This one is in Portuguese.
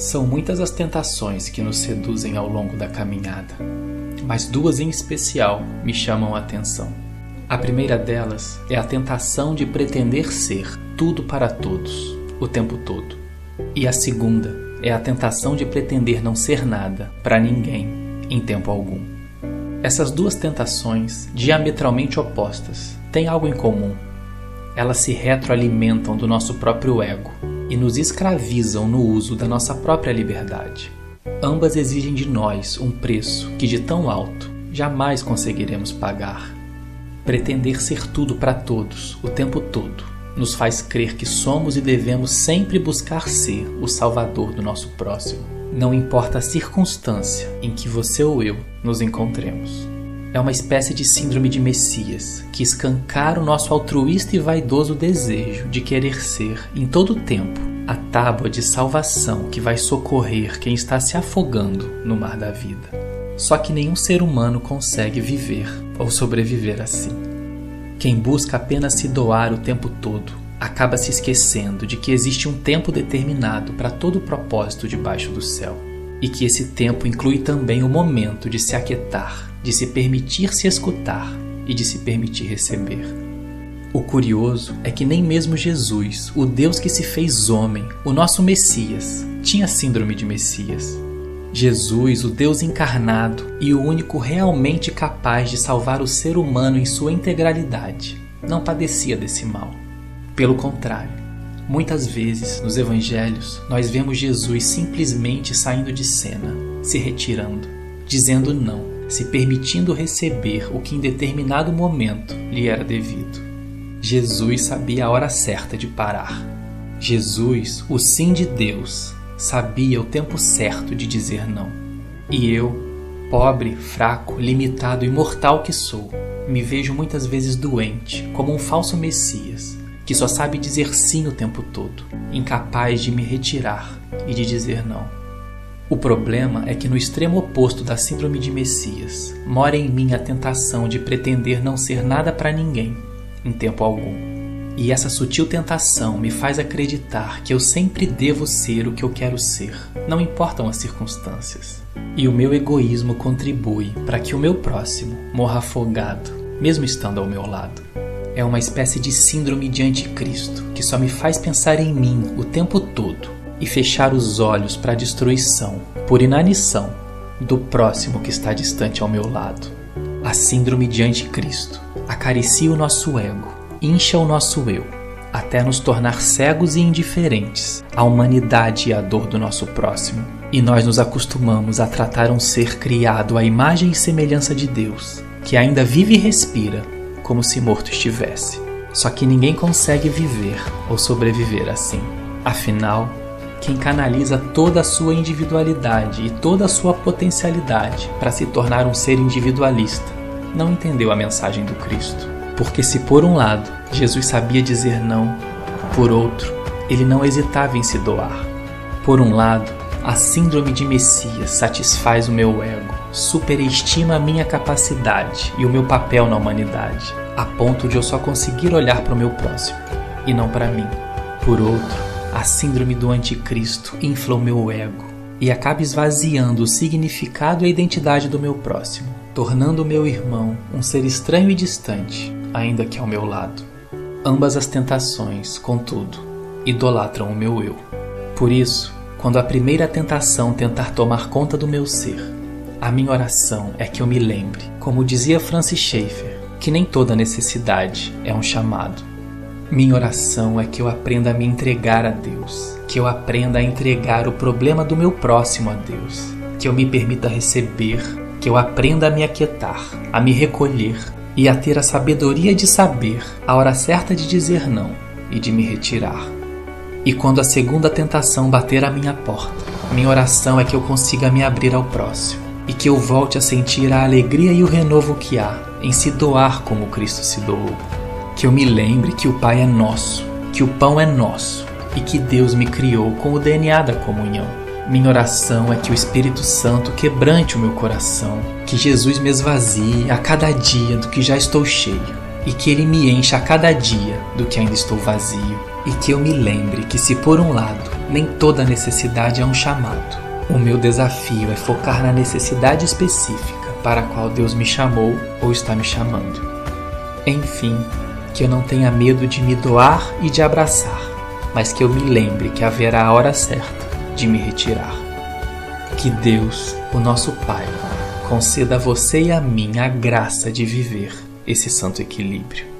São muitas as tentações que nos seduzem ao longo da caminhada, mas duas em especial me chamam a atenção. A primeira delas é a tentação de pretender ser tudo para todos, o tempo todo. E a segunda é a tentação de pretender não ser nada para ninguém em tempo algum. Essas duas tentações, diametralmente opostas, têm algo em comum. Elas se retroalimentam do nosso próprio ego e nos escravizam no uso da nossa própria liberdade. Ambas exigem de nós um preço que, de tão alto, jamais conseguiremos pagar. Pretender ser tudo para todos, o tempo todo, nos faz crer que somos e devemos sempre buscar ser o salvador do nosso próximo, não importa a circunstância em que você ou eu nos encontremos. É uma espécie de síndrome de Messias que escancara o nosso altruísta e vaidoso desejo de querer ser, em todo o tempo, a tábua de salvação que vai socorrer quem está se afogando no mar da vida. Só que nenhum ser humano consegue viver ou sobreviver assim. Quem busca apenas se doar o tempo todo acaba se esquecendo de que existe um tempo determinado para todo o propósito debaixo do céu e que esse tempo inclui também o momento de se aquietar, de se permitir se escutar e de se permitir receber. O curioso é que nem mesmo Jesus, o Deus que se fez homem, o nosso Messias, tinha síndrome de Messias. Jesus, o Deus encarnado e o único realmente capaz de salvar o ser humano em sua integralidade, não padecia desse mal. Pelo contrário, muitas vezes nos evangelhos nós vemos Jesus simplesmente saindo de cena, se retirando, dizendo não, se permitindo receber o que em determinado momento lhe era devido. Jesus sabia a hora certa de parar. Jesus, o sim de Deus, sabia o tempo certo de dizer não. E eu, pobre, fraco, limitado e mortal que sou, me vejo muitas vezes doente, como um falso Messias, que só sabe dizer sim o tempo todo, incapaz de me retirar e de dizer não. O problema é que no extremo oposto da síndrome de Messias, mora em mim a tentação de pretender não ser nada para ninguém, em tempo algum. E essa sutil tentação me faz acreditar que eu sempre devo ser o que eu quero ser, não importam as circunstâncias. E o meu egoísmo contribui para que o meu próximo morra afogado, mesmo estando ao meu lado. É uma espécie de síndrome de anticristo que só me faz pensar em mim o tempo todo e fechar os olhos para a destruição, por inanição, do próximo que está distante ao meu lado. A síndrome de anticristo acaricia o nosso ego incha o nosso eu, até nos tornar cegos e indiferentes à humanidade e à dor do nosso próximo. E nós nos acostumamos a tratar um ser criado à imagem e semelhança de Deus, que ainda vive e respira, como se morto estivesse. Só que ninguém consegue viver ou sobreviver assim. Afinal, quem canaliza toda a sua individualidade e toda a sua potencialidade para se tornar um ser individualista não entendeu a mensagem do Cristo. Porque se por um lado Jesus sabia dizer não, por outro, ele não hesitava em se doar. Por um lado, a síndrome de Messias satisfaz o meu ego, superestima a minha capacidade e o meu papel na humanidade, a ponto de eu só conseguir olhar para o meu próximo e não para mim. Por outro, a síndrome do anticristo infla o meu ego e acaba esvaziando o significado e a identidade do meu próximo, tornando meu irmão um ser estranho e distante, ainda que ao meu lado. Ambas as tentações, contudo, idolatram o meu eu. Por isso, quando a primeira tentação tentar tomar conta do meu ser, a minha oração é que eu me lembre, como dizia Francis Schaeffer, que nem toda necessidade é um chamado. Minha oração é que eu aprenda a me entregar a Deus, que eu aprenda a entregar o problema do meu próximo a Deus, que eu me permita receber, que eu aprenda a me aquietar, a me recolher e a ter a sabedoria de saber a hora certa de dizer não e de me retirar. E quando a segunda tentação bater à minha porta, minha oração é que eu consiga me abrir ao próximo e que eu volte a sentir a alegria e o renovo que há em se doar como Cristo se doou. Que eu me lembre que o Pai é nosso, que o pão é nosso e que Deus me criou com o DNA da comunhão minha oração é que o Espírito Santo quebrante o meu coração, que Jesus me esvazie a cada dia do que já estou cheio e que ele me encha a cada dia do que ainda estou vazio, e que eu me lembre que se por um lado Nem toda necessidade é um chamado. O meu desafio é focar na necessidade específica para a qual Deus me chamou ou está me chamando. Enfim, que eu não tenha medo de me doar e de abraçar, mas que eu me lembre que haverá a hora certa de me retirar. Que Deus, o nosso Pai, conceda a você e a mim a graça de viver esse santo equilíbrio.